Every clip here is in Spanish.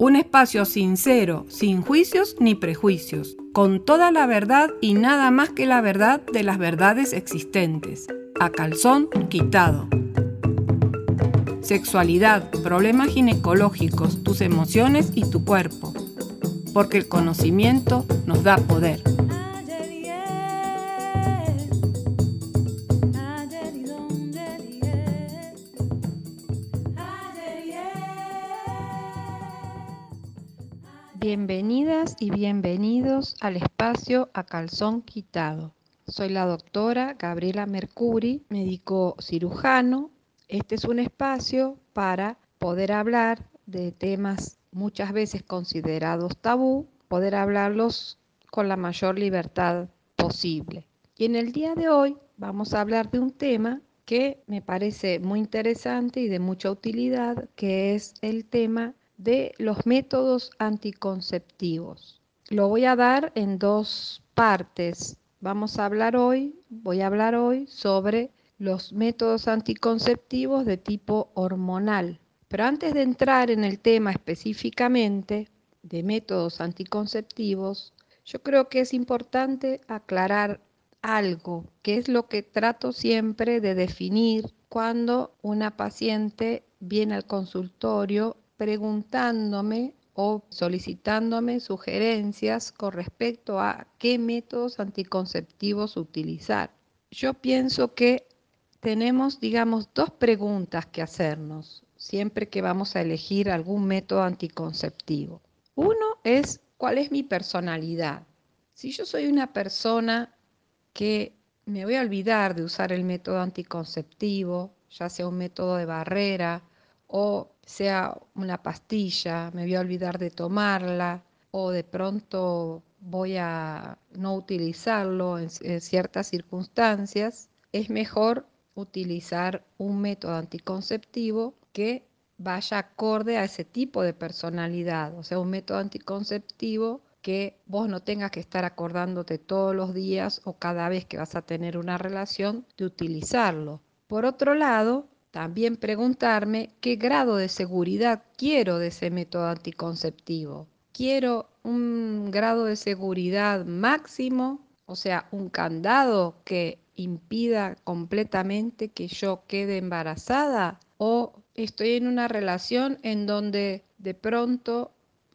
Un espacio sincero, sin juicios ni prejuicios, con toda la verdad y nada más que la verdad de las verdades existentes, a calzón quitado. Sexualidad, problemas ginecológicos, tus emociones y tu cuerpo, porque el conocimiento nos da poder. Y bienvenidos al espacio a calzón quitado. Soy la doctora Gabriela Mercuri, médico cirujano. Este es un espacio para poder hablar de temas muchas veces considerados tabú, poder hablarlos con la mayor libertad posible. Y en el día de hoy vamos a hablar de un tema que me parece muy interesante y de mucha utilidad, que es el tema de los métodos anticonceptivos. Lo voy a dar en dos partes. Vamos a hablar hoy, voy a hablar hoy sobre los métodos anticonceptivos de tipo hormonal. Pero antes de entrar en el tema específicamente de métodos anticonceptivos, yo creo que es importante aclarar algo, que es lo que trato siempre de definir cuando una paciente viene al consultorio preguntándome o solicitándome sugerencias con respecto a qué métodos anticonceptivos utilizar. Yo pienso que tenemos, digamos, dos preguntas que hacernos siempre que vamos a elegir algún método anticonceptivo. Uno es, ¿cuál es mi personalidad? Si yo soy una persona que me voy a olvidar de usar el método anticonceptivo, ya sea un método de barrera o sea una pastilla, me voy a olvidar de tomarla o de pronto voy a no utilizarlo en, ciertas circunstancias, es mejor utilizar un método anticonceptivo que vaya acorde a ese tipo de personalidad, o sea, un método anticonceptivo que vos no tengas que estar acordándote todos los días o cada vez que vas a tener una relación de utilizarlo. Por otro lado, también preguntarme qué grado de seguridad quiero de ese método anticonceptivo. ¿Quiero un grado de seguridad máximo? O sea, un candado que impida completamente que yo quede embarazada? ¿O estoy en una relación en donde de pronto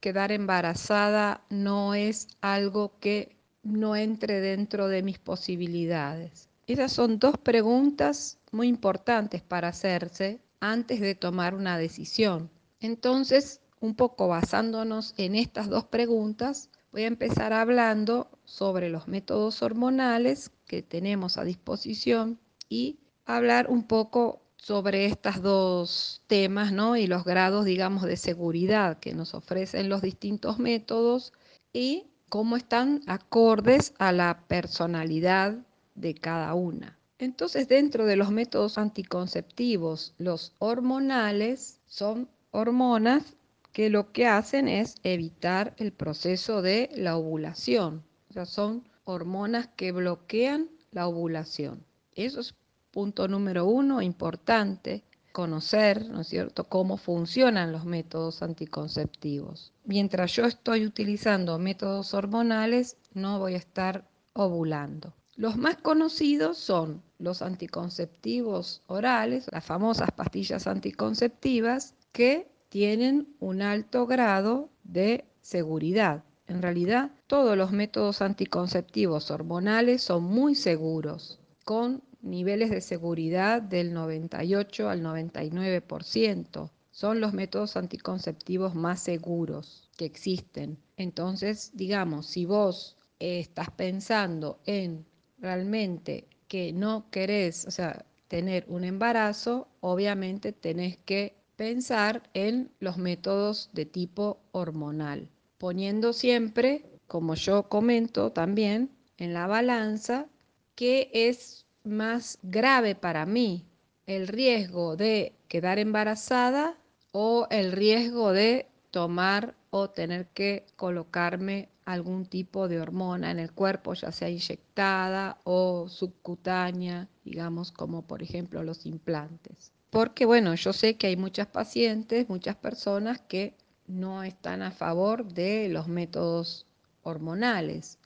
quedar embarazada no es algo que no entre dentro de mis posibilidades? Esas son dos preguntas muy importantes para hacerse antes de tomar una decisión. Entonces, un poco basándonos en estas dos preguntas, voy a empezar hablando sobre los métodos hormonales que tenemos a disposición y hablar un poco sobre estos dos temas ¿no? y los grados, digamos, de seguridad que nos ofrecen los distintos métodos y cómo están acordes a la personalidad de cada una. Entonces, dentro de los métodos anticonceptivos, los hormonales son hormonas que lo que hacen es evitar el proceso de la ovulación. O sea, son hormonas que bloquean la ovulación. Eso es punto número uno, importante conocer, ¿no es cierto?, cómo funcionan los métodos anticonceptivos. Mientras yo estoy utilizando métodos hormonales, no voy a estar ovulando. Los más conocidos son los anticonceptivos orales, las famosas pastillas anticonceptivas, que tienen un alto grado de seguridad. En realidad, todos los métodos anticonceptivos hormonales son muy seguros, con niveles de seguridad del 98 al 99%. Son los métodos anticonceptivos más seguros que existen. Entonces, digamos, si vos estás pensando en realmente que no querés, o sea, tener un embarazo, obviamente tenés que pensar en los métodos de tipo hormonal, poniendo siempre, como yo comento también, en la balanza qué es más grave para mí, el riesgo de quedar embarazada o el riesgo de tomar o tener que colocarme algún tipo de hormona en el cuerpo, ya sea inyectada o subcutánea, digamos como por ejemplo los implantes. Porque bueno, yo sé que hay muchas pacientes, muchas personas que no están a favor de los métodos hormonales,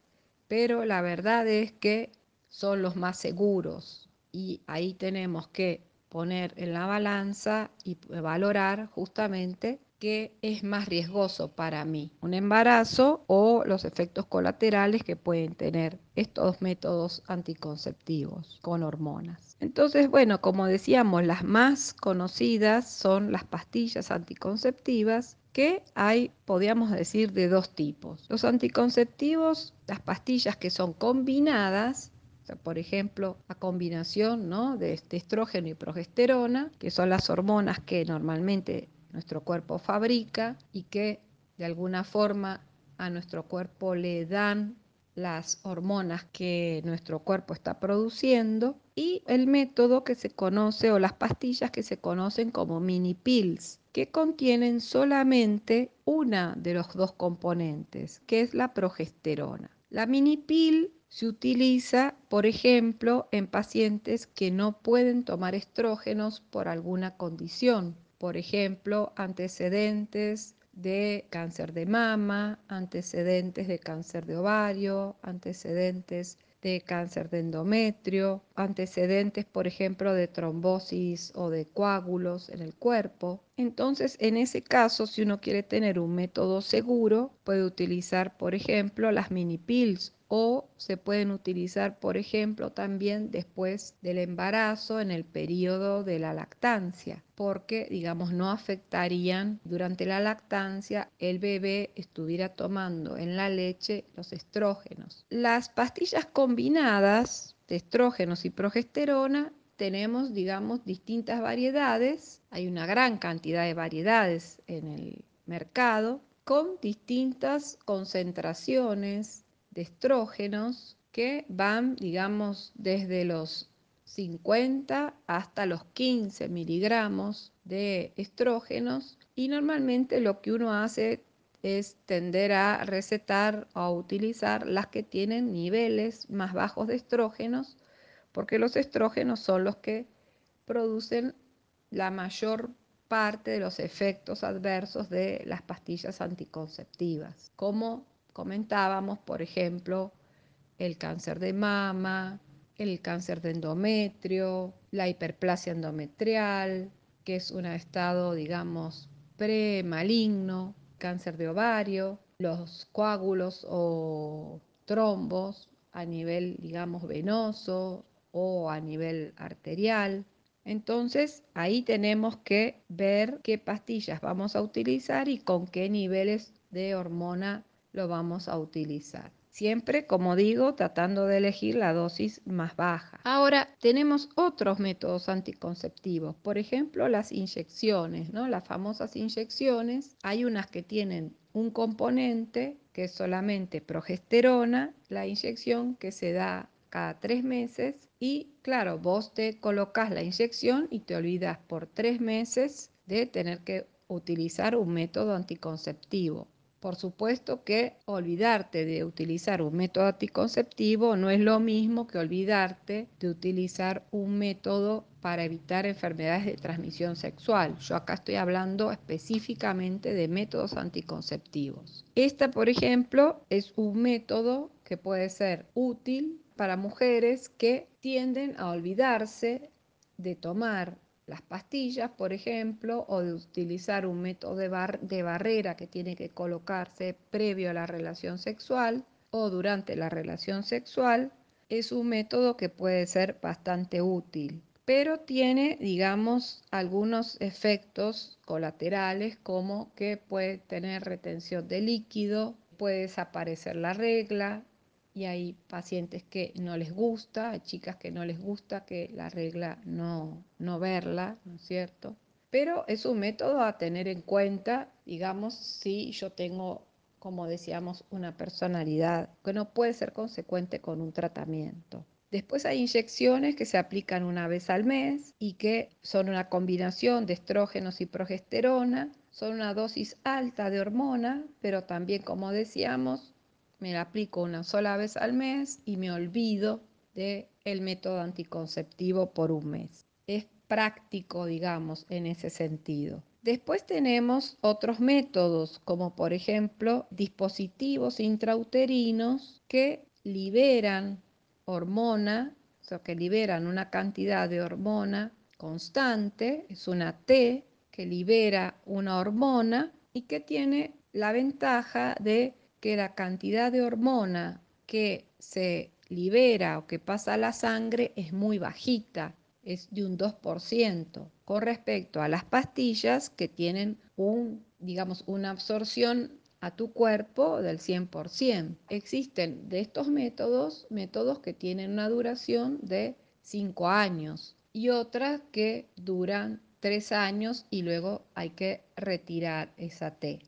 pero la verdad es que son los más seguros y ahí tenemos que poner en la balanza y valorar justamente qué es más riesgoso para mí, un embarazo o los efectos colaterales que pueden tener estos métodos anticonceptivos con hormonas. Entonces, bueno, como decíamos, las más conocidas son las pastillas anticonceptivas que hay, podríamos decir, de dos tipos. Los anticonceptivos, las pastillas que son combinadas, por ejemplo, la combinación ¿no? de, de estrógeno y progesterona, que son las hormonas que normalmente nuestro cuerpo fabrica y que de alguna forma a nuestro cuerpo le dan las hormonas que nuestro cuerpo está produciendo y el método que se conoce o las pastillas que se conocen como mini pills que contienen solamente una de los dos componentes que es la progesterona. La mini pill se utiliza, por ejemplo, en pacientes que no pueden tomar estrógenos por alguna condición, por ejemplo, antecedentes de cáncer de mama, antecedentes de cáncer de ovario, antecedentes de cáncer de endometrio, antecedentes, por ejemplo, de trombosis o de coágulos en el cuerpo. Entonces, en ese caso, si uno quiere tener un método seguro, puede utilizar, por ejemplo, las mini pills o se pueden utilizar, por ejemplo, también después del embarazo en el periodo de la lactancia, porque, digamos, no afectarían durante la lactancia el bebé estuviera tomando en la leche los estrógenos. Las pastillas combinadas de estrógenos y progesterona tenemos, digamos, distintas variedades, hay una gran cantidad de variedades en el mercado con distintas concentraciones de estrógenos que van, digamos, desde los 50 hasta los 15 miligramos de estrógenos. Y normalmente lo que uno hace es tender a recetar o a utilizar las que tienen niveles más bajos de estrógenos porque los estrógenos son los que producen la mayor parte de los efectos adversos de las pastillas anticonceptivas, como comentábamos, por ejemplo, el cáncer de mama, el cáncer de endometrio, la hiperplasia endometrial, que es un estado, digamos, premaligno, cáncer de ovario, los coágulos o trombos a nivel, digamos, venoso o a nivel arterial. Entonces, ahí tenemos que ver qué pastillas vamos a utilizar y con qué niveles de hormona lo vamos a utilizar. Siempre, como digo, tratando de elegir la dosis más baja. Ahora, tenemos otros métodos anticonceptivos, por ejemplo, las inyecciones, ¿no? Las famosas inyecciones. Hay unas que tienen un componente que es solamente progesterona, la inyección que se da cada tres meses y claro, vos te colocas la inyección y te olvidas por tres meses de tener que utilizar un método anticonceptivo. Por supuesto que olvidarte de utilizar un método anticonceptivo no es lo mismo que olvidarte de utilizar un método para evitar enfermedades de transmisión sexual. Yo acá estoy hablando específicamente de métodos anticonceptivos. Esta, por ejemplo, es un método que puede ser útil para mujeres que tienden a olvidarse de tomar las pastillas, por ejemplo, o de utilizar un método de, de, barrera que tiene que colocarse previo a la relación sexual o durante la relación sexual, es un método que puede ser bastante útil, pero tiene, digamos, algunos efectos colaterales como que puede tener retención de líquido, puede desaparecer la regla, y hay pacientes que no les gusta, hay chicas que no les gusta que la regla no, no verla, ¿no es cierto? Pero es un método a tener en cuenta, digamos, si yo tengo, como decíamos, una personalidad que no puede ser consecuente con un tratamiento. Después hay inyecciones que se aplican una vez al mes y que son una combinación de estrógenos y progesterona. Son una dosis alta de hormona, pero también, como decíamos, me la aplico una sola vez al mes y me olvido del el método anticonceptivo por un mes. Es práctico, digamos, en ese sentido. Después tenemos otros métodos, como por ejemplo dispositivos intrauterinos que liberan hormona, o sea, que liberan una cantidad de hormona constante, es una T que libera una hormona y que tiene la ventaja de que la cantidad de hormona que se libera o que pasa a la sangre es muy bajita, es de un 2% con respecto a las pastillas que tienen un, digamos, una absorción a tu cuerpo del 100%. Existen de estos métodos métodos que tienen una duración de 5 años y otras que duran 3 años y luego hay que retirar esa T.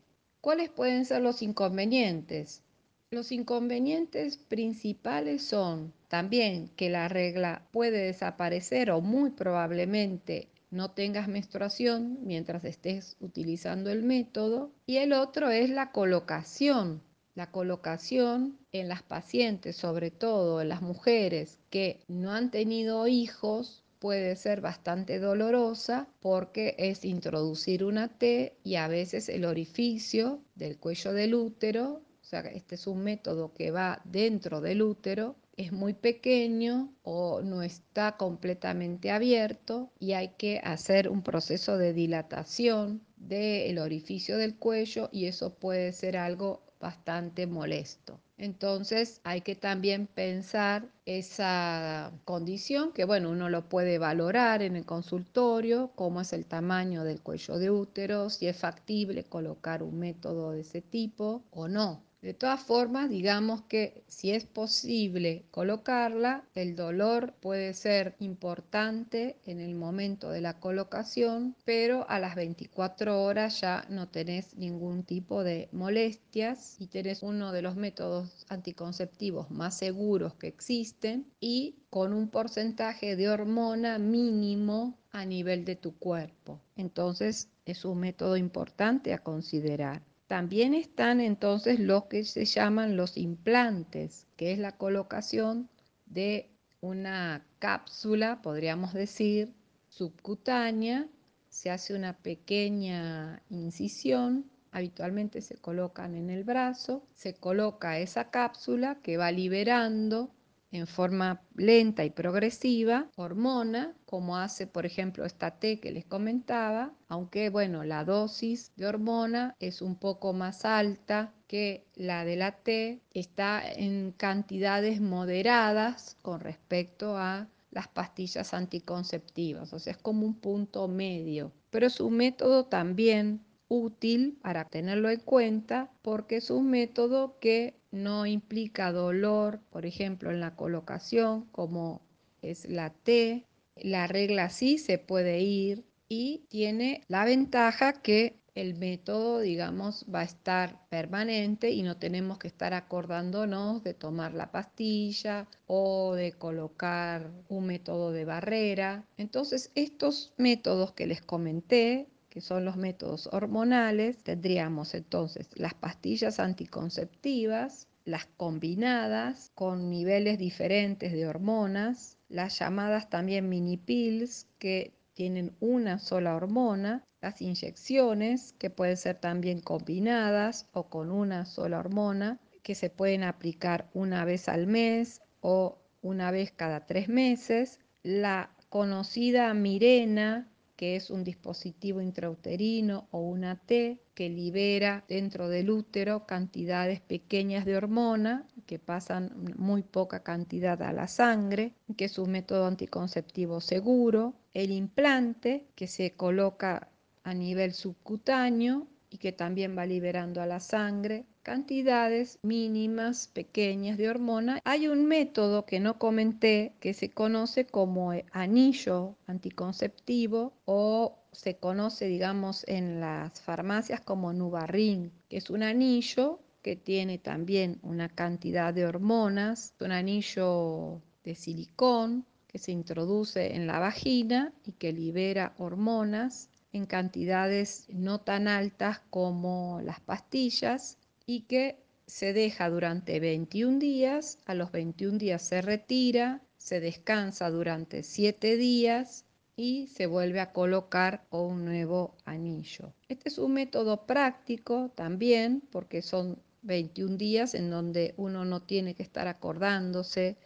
¿Cuáles pueden ser los inconvenientes? Los inconvenientes principales son también que la regla puede desaparecer o muy probablemente no tengas menstruación mientras estés utilizando el método. Y el otro es la colocación. La colocación en las pacientes, sobre todo en las mujeres que no han tenido hijos, puede ser bastante dolorosa porque es introducir una T y a veces el orificio del cuello del útero este es un método que va dentro del útero, es muy pequeño o no está completamente abierto y hay que hacer un proceso de dilatación del orificio del cuello y eso puede ser algo bastante molesto. Entonces hay que también pensar esa condición que bueno, uno lo puede valorar en el consultorio, cómo es el tamaño del cuello de útero, si es factible colocar un método de ese tipo o no. De todas formas, digamos que si es posible colocarla, el dolor puede ser importante en el momento de la colocación, pero a las 24 horas ya no tenés ningún tipo de molestias y tenés uno de los métodos anticonceptivos más seguros que existen y con un porcentaje de hormona mínimo a nivel de tu cuerpo. Entonces es un método importante a considerar. También están entonces los que se llaman los implantes, que es la colocación de una cápsula, podríamos decir, subcutánea. Se hace una pequeña incisión, habitualmente se colocan en el brazo, se coloca esa cápsula que va liberando en forma lenta y progresiva hormona, como hace por ejemplo esta T que les comentaba, aunque bueno, la dosis de hormona es un poco más alta que la de la T, está en cantidades moderadas con respecto a las pastillas anticonceptivas, o sea, es como un punto medio, pero es un método también útil para tenerlo en cuenta porque es un método que no implica dolor, por ejemplo, en la colocación, como es la T. La regla sí se puede ir y tiene la ventaja que el método, digamos, va a estar permanente y no tenemos que estar acordándonos de tomar la pastilla o de colocar un método de barrera. Entonces, estos métodos que les comenté que son los métodos hormonales, tendríamos entonces las pastillas anticonceptivas, las combinadas con niveles diferentes de hormonas, las llamadas también mini pills que tienen una sola hormona, las inyecciones que pueden ser también combinadas o con una sola hormona, que se pueden aplicar una vez al mes o una vez cada tres meses, la conocida Mirena que es un dispositivo intrauterino o una T que libera dentro del útero cantidades pequeñas de hormona que pasan muy poca cantidad a la sangre, que es un método anticonceptivo seguro, el implante que se coloca a nivel subcutáneo y que también va liberando a la sangre cantidades mínimas, pequeñas de hormona. Hay un método que no comenté que se conoce como anillo anticonceptivo o se conoce, digamos, en las farmacias como Nubarrin, que es un anillo que tiene también una cantidad de hormonas, un anillo de silicón que se introduce en la vagina y que libera hormonas en cantidades no tan altas como las pastillas y que se deja durante 21 días, a los 21 días se retira, se descansa durante 7 días y se vuelve a colocar un nuevo anillo. Este es un método práctico también porque son 21 días en donde uno no tiene que estar acordándose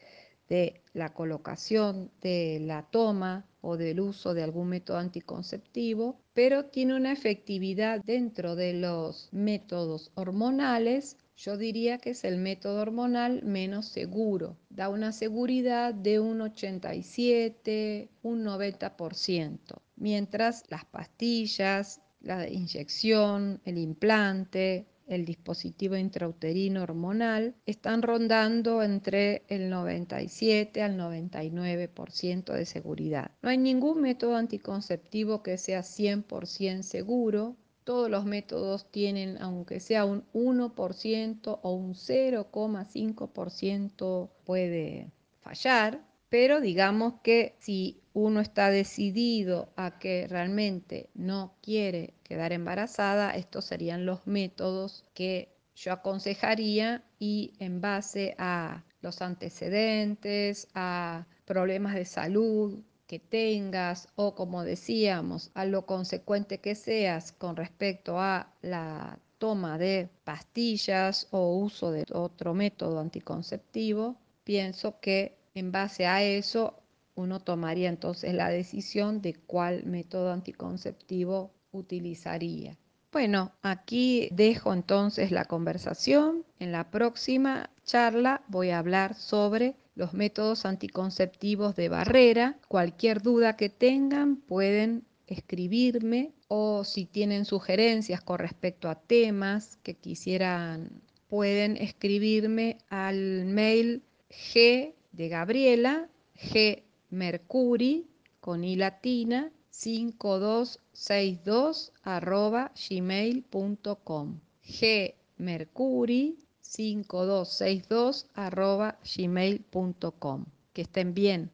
de la colocación, de la toma o del uso de algún método anticonceptivo, pero tiene una efectividad dentro de los métodos hormonales yo diría que es el método hormonal menos seguro. Da una seguridad de un 87, un 90%, mientras las pastillas, la inyección, el implante, el dispositivo intrauterino hormonal están rondando entre el 97 al 99% de seguridad. No hay ningún método anticonceptivo que sea 100% seguro todos los métodos tienen, aunque sea un 1% o un 0,5% puede fallar, pero digamos que si uno está decidido a que realmente no quiere quedar embarazada, estos serían los métodos que yo aconsejaría y en base a los antecedentes, a problemas de salud que tengas o como decíamos, a lo consecuente que seas con respecto a la toma de pastillas o uso de otro método anticonceptivo, pienso que en base a eso uno tomaría entonces la decisión de cuál método anticonceptivo utilizaría. Bueno, aquí dejo entonces la conversación. En la próxima charla voy a hablar sobre los métodos anticonceptivos de barrera. Cualquier duda que tengan pueden escribirme o si tienen sugerencias con respecto a temas que quisieran, pueden escribirme al mail g de Gabriela, g mercuri con i latina 5262 arroba gmail.com gmercuri 5262 arroba gmail.com que estén bien.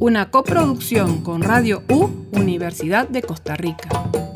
Una coproducción con Radio U Universidad de Costa Rica